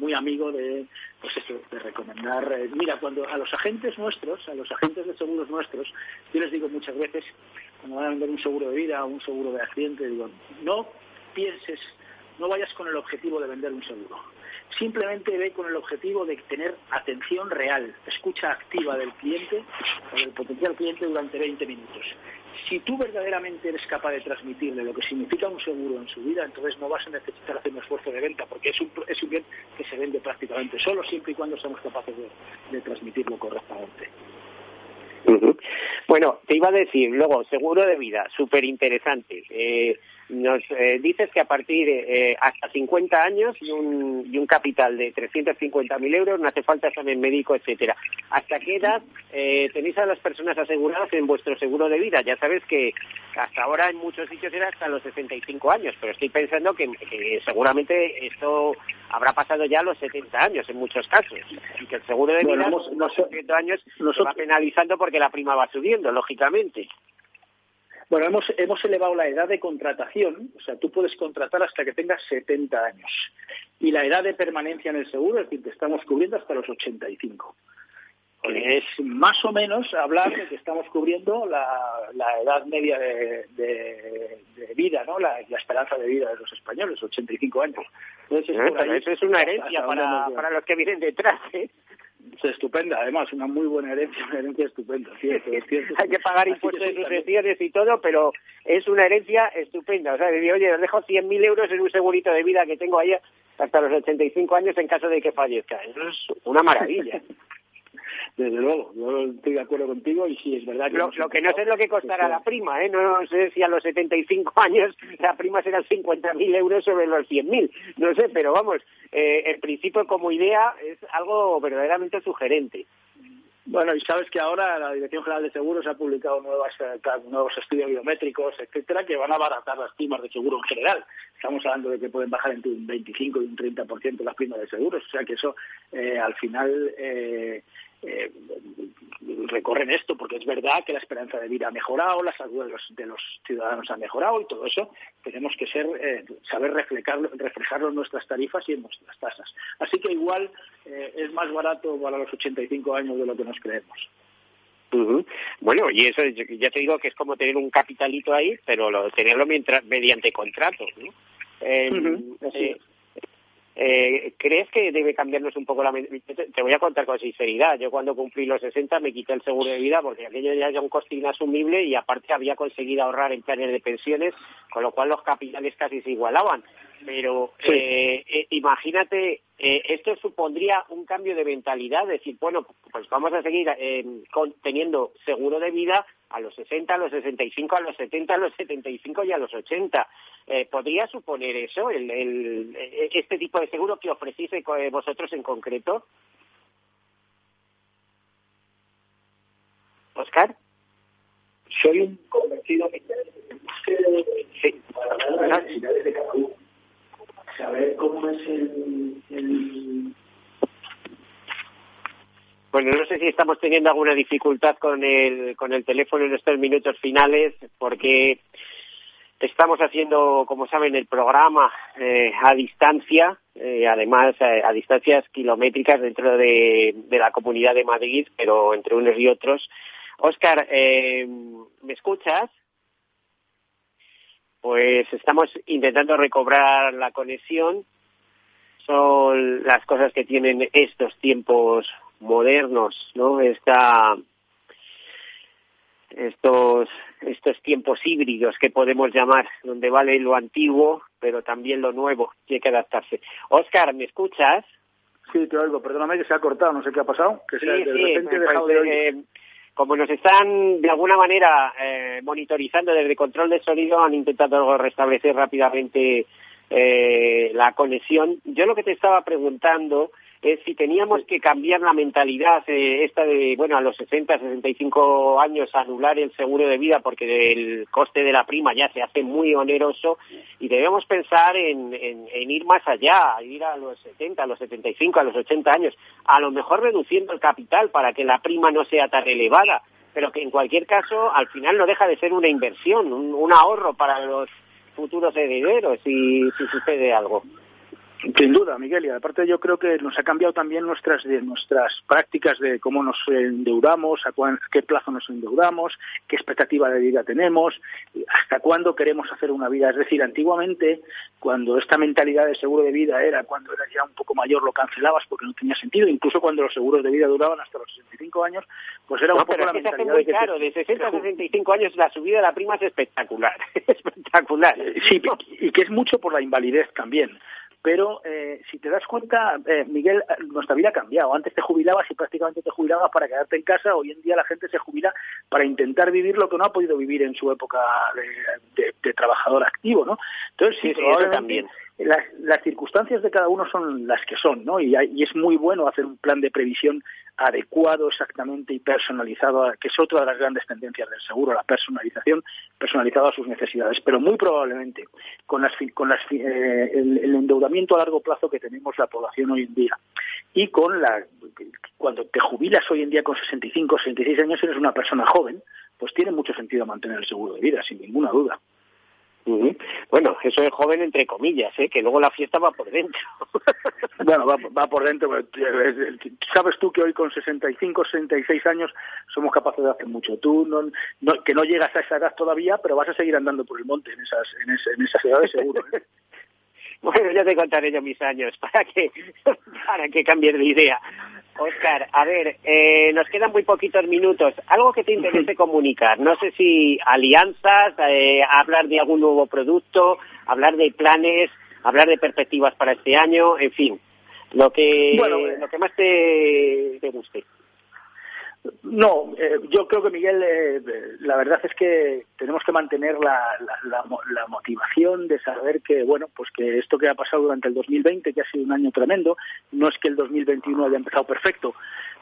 muy amigo de, pues eso, de recomendar. Eh, mira, cuando a los agentes nuestros, a los agentes de seguros nuestros, yo les digo muchas veces, cuando van a vender un seguro de vida o un seguro de accidente, digo, no pienses, no vayas con el objetivo de vender un seguro simplemente ve con el objetivo de tener atención real, escucha activa del cliente o del potencial cliente durante 20 minutos. Si tú verdaderamente eres capaz de transmitirle lo que significa un seguro en su vida, entonces no vas a necesitar hacer un esfuerzo de venta, porque es un, es bien que se vende prácticamente solo, siempre y cuando seamos capaces de, transmitirlo correctamente. Bueno, te iba a decir, luego, seguro de vida, súper interesante. Eh, nos eh, dices que a partir de eh, hasta 50 años y un, y un capital de 350.000 euros no hace falta examen médico, etcétera. ¿Hasta qué edad eh, tenéis a las personas aseguradas en vuestro seguro de vida? Ya sabes que hasta ahora en muchos sitios era hasta los 65 años, pero estoy pensando que, seguramente esto habrá pasado ya a los 70 años en muchos casos y que el seguro de vida a los 70 años nos va penalizando porque la prima va subiendo, lógicamente. Bueno, hemos, hemos elevado la edad de contratación, o sea, tú puedes contratar hasta que tengas 70 años. Y la edad de permanencia en el seguro, es decir, te estamos cubriendo hasta los 85. Es más o menos hablar de que estamos cubriendo la, la edad media de, de, vida, ¿no? La, esperanza de vida de los españoles, 85 años. Entonces, eso es una herencia para, para los que vienen detrás, ¿eh? Es estupenda, además, una muy buena herencia, una herencia estupenda. Hay que pagar impuestos de sucesiones y todo, pero es una herencia estupenda. O sea, decir, oye, os dejo 100.000 euros en un segurito de vida que tengo ahí hasta los 85 años en caso de que fallezca. Eso es una maravilla. Desde luego, yo estoy de acuerdo contigo y sí, es verdad que... Lo, que no sé es lo que costará la prima, ¿eh? No sé si a los 75 años la prima será 50.000 euros sobre los 100.000, no sé, pero vamos, eh, en principio como idea es algo verdaderamente sugerente. Bueno, y sabes que ahora la Dirección General de Seguros ha publicado nuevas, eh, nuevos estudios biométricos, etcétera, que van a abaratar las primas de seguro en general. Estamos hablando de que pueden bajar entre un 25 y un 30% las primas de seguros, o sea que eso eh, al final eh, eh, recorren esto, porque es verdad que la esperanza de vida ha mejorado, la salud de los, ciudadanos ha mejorado y todo eso tenemos que ser eh, saber reflejarlo, reflejarlo en nuestras tarifas y en nuestras tasas. Así que igual eh, es más barato para los 85 años de lo que nos creemos. Bueno, y eso ya te digo que es como tener un capitalito ahí, pero tenerlo mientras mediante contrato. ¿no? Eh, ¿Crees que debe cambiarnos un poco la Te voy a contar con sinceridad. Yo cuando cumplí los 60 me quité el seguro de vida porque aquello ya era un coste inasumible y aparte había conseguido ahorrar en planes de pensiones, con lo cual los capitales casi se igualaban. Pero eh, eh, imagínate, eh, esto supondría un cambio de mentalidad, decir, bueno, pues vamos a seguir teniendo seguro de vida a los 60, a los 65, a los 70, a los 75 y a los 80. ¿Podría suponer eso, el, este tipo de seguro que ofrecís vosotros en concreto? Oscar. Soy un convencido sí saber cómo es el, Bueno, no sé si estamos teniendo alguna dificultad con el, con el teléfono en estos minutos finales, porque estamos haciendo, como saben, el programa eh, a distancia, eh, además eh, a distancias kilométricas dentro de, de, la Comunidad de Madrid, pero entre unos y otros. Óscar, ¿me escuchas? pues estamos intentando recobrar la conexión. Son las cosas que tienen estos tiempos modernos, ¿no? Esta, estos, estos tiempos híbridos que podemos llamar, donde vale lo antiguo, pero también lo nuevo, tiene que adaptarse. Oscar, ¿me escuchas? Sí, te oigo, perdóname que se ha cortado, no sé qué ha pasado, que sí, de repente pues, de eh, como nos están de alguna manera eh, monitorizando desde control de sonido, han intentado restablecer rápidamente eh, la conexión. Yo lo que te estaba preguntando es si teníamos que cambiar la mentalidad eh, esta de, bueno, a los 60, 65 años anular el seguro de vida porque el coste de la prima ya se hace muy oneroso y debemos pensar en, en, ir más allá, ir a los 70, a los 75, a los 80 años, a lo mejor reduciendo el capital para que la prima no sea tan elevada, pero que en cualquier caso al final no deja de ser una inversión, un, un ahorro para los futuros herederos si, si sucede algo. Sin duda, Miguel, y aparte yo creo que nos ha cambiado también nuestras de nuestras prácticas de cómo nos endeudamos, a, qué plazo nos endeudamos, qué expectativa de vida tenemos, hasta cuándo queremos hacer una vida. Es decir, antiguamente, cuando esta mentalidad de seguro de vida era cuando eras ya un poco mayor lo cancelabas porque no tenía sentido, incluso cuando los seguros de vida duraban hasta los 65 años, pues era un poco la mentalidad muy de de 60 a 65 años la subida de la prima es espectacular, espectacular. Sí, y que es mucho por la invalidez también pero eh, si te das cuenta, eh, Miguel, nuestra vida ha cambiado. Antes te jubilabas y prácticamente te jubilabas para quedarte en casa. Hoy en día la gente se jubila para intentar vivir lo que no ha podido vivir en su época de, trabajador activo, ¿no? Entonces, sí, también las, circunstancias de cada uno son las que son, ¿no? Y, y, es muy bueno hacer un plan de previsión adecuado exactamente y personalizado, que es otra de las grandes tendencias del seguro, la personalización, personalizado a sus necesidades. Pero muy probablemente, con, las, con las, eh, el, el, endeudamiento a largo plazo que tenemos la población hoy en día y con la, cuando te jubilas hoy en día con 65, 66 años, eres una persona joven, pues tiene mucho sentido mantener el seguro de vida, sin ninguna duda. Bueno, eso es joven entre comillas, ¿eh? que luego la fiesta va por dentro. bueno, va, por dentro. Sabes tú que hoy con 65, 66 años somos capaces de hacer mucho. Tú no, que no llegas a esa edad todavía, pero vas a seguir andando por el monte en esas, en, esas edades seguro. ¿eh? bueno, ya te contaré yo mis años para que, para que cambies de idea. Oscar, a ver, eh, nos quedan muy poquitos minutos. Algo que te interese comunicar. No sé si alianzas, eh, hablar de algún nuevo producto, hablar de planes, hablar de perspectivas para este año, en fin, lo que, lo que más te, te guste. No, eh, yo creo que Miguel, eh, la verdad es que tenemos que mantener la, la, la, motivación de saber que, bueno, pues que esto que ha pasado durante el 2020, que ha sido un año tremendo, no es que el 2021 haya empezado perfecto,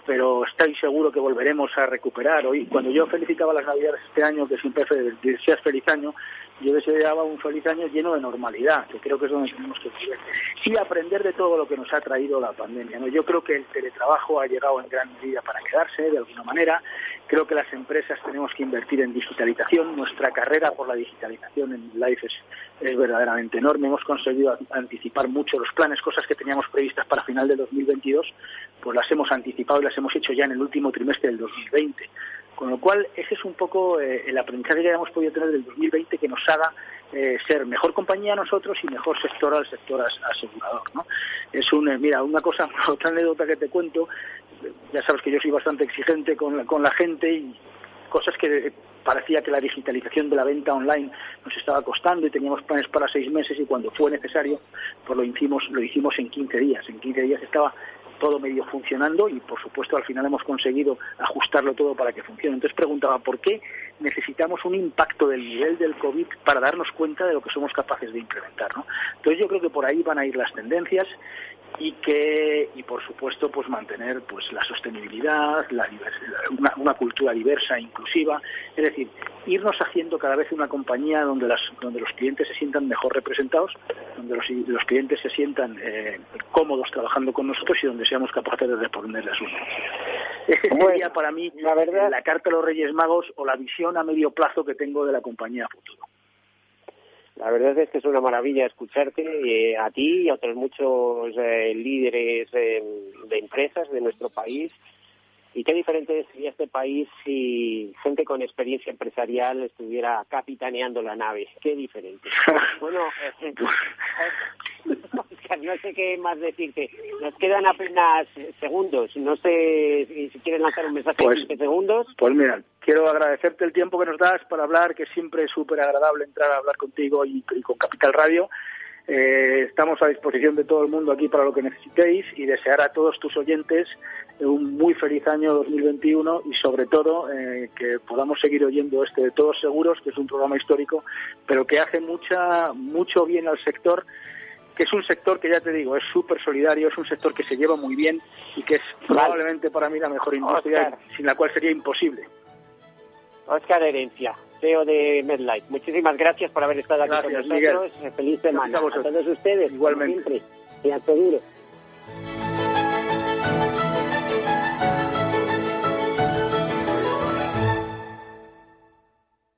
pero estoy seguro que volveremos a recuperar. Hoy, cuando yo felicitaba las Navidades este año, que siempre decías feliz año, yo deseaba un feliz año lleno de normalidad, que creo que es donde tenemos que vivir. Y aprender de todo lo que nos ha traído la pandemia. ¿no? Yo creo que el teletrabajo ha llegado en gran medida para quedarse, de alguna manera. Creo que las empresas tenemos que invertir en digitalización. Nuestra carrera por la digitalización en Life es, es verdaderamente enorme. Hemos conseguido anticipar mucho los planes, cosas que teníamos previstas para final de 2022, pues las hemos anticipado y las hemos hecho ya en el último trimestre del 2020. Con lo cual, ese es un poco eh, el aprendizaje que hemos podido tener del 2020 que nos haga eh, ser mejor compañía a nosotros y mejor sector al sector asegurador. ¿no? Es un, eh, mira, una cosa, otra anécdota que te cuento, ya sabes que yo soy bastante exigente con la, con la gente y cosas que parecía que la digitalización de la venta online nos estaba costando y teníamos planes para seis meses y cuando fue necesario, pues lo hicimos, lo hicimos en 15 días. En 15 días estaba todo medio funcionando y por supuesto al final hemos conseguido ajustarlo todo para que funcione. Entonces preguntaba, ¿por qué necesitamos un impacto del nivel del COVID para darnos cuenta de lo que somos capaces de implementar? ¿no? Entonces yo creo que por ahí van a ir las tendencias y que y por supuesto pues mantener pues la sostenibilidad la una, una, cultura diversa inclusiva es decir irnos haciendo cada vez una compañía donde las donde los clientes se sientan mejor representados donde los, clientes se sientan eh, cómodos trabajando con nosotros y donde seamos capaces de responderles a sus ese sería para mí la verdad la carta de los Reyes Magos o la visión a medio plazo que tengo de la compañía futuro. La verdad es que es una maravilla escucharte eh, a ti y a otros muchos eh, líderes eh, de empresas de nuestro país Y qué diferente sería este país si gente con experiencia empresarial estuviera capitaneando la nave. Qué diferente. bueno, eh, no sé qué más decirte. Nos quedan apenas segundos. No sé si quieres lanzar un mensaje en 15 pues, segundos. Pues mira, quiero agradecerte el tiempo que nos das para hablar, que siempre es súper agradable entrar a hablar contigo y con Capital Radio. Eh, estamos a disposición de todo el mundo aquí para lo que necesitéis y desear a todos tus oyentes un muy feliz año 2021 y sobre todo eh, que podamos seguir oyendo este de Todos Seguros, que es un programa histórico, pero que hace mucha, mucho bien al sector que es un sector que ya te digo, es súper solidario, es un sector que se lleva muy bien y que es probablemente para mí la mejor industria sin la cual sería imposible. Oscar Herencia, CEO de MedLife. Muchísimas gracias por haber estado aquí con nosotros. Feliz semana a, todos ustedes. Igualmente. Siempre. seguro.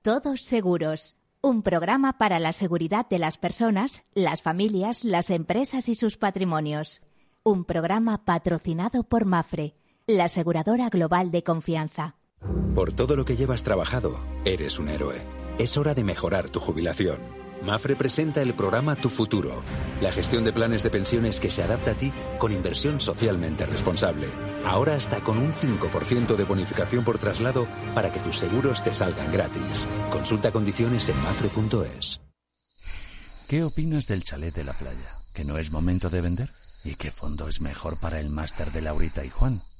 Todos seguros. Un programa para la seguridad de las personas, las familias, las empresas y sus patrimonios. Un programa patrocinado por Mafre, la aseguradora global de confianza. Por todo lo que llevas trabajado, eres un héroe. Es hora de mejorar tu jubilación. Mafre presenta el programa Tu Futuro, la gestión de planes de pensiones que se adapta a ti con inversión socialmente responsable. Ahora hasta con un 5% de bonificación por traslado para que tus seguros te salgan gratis. Consulta condiciones en mafre.es. ¿Qué opinas del chalet de la playa? ¿Que no es momento de vender? ¿Y qué fondo es mejor para el máster de Laurita y Juan?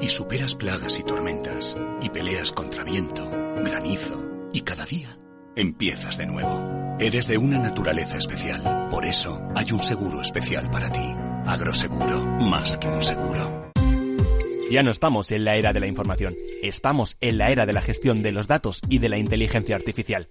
y superas plagas y tormentas, y peleas contra viento, granizo, y cada día empiezas de nuevo. Eres de una naturaleza especial, por eso hay un seguro especial para ti. Agroseguro, más que un seguro. Ya no estamos en la era de la información, estamos en la era de la gestión de los datos y de la inteligencia artificial.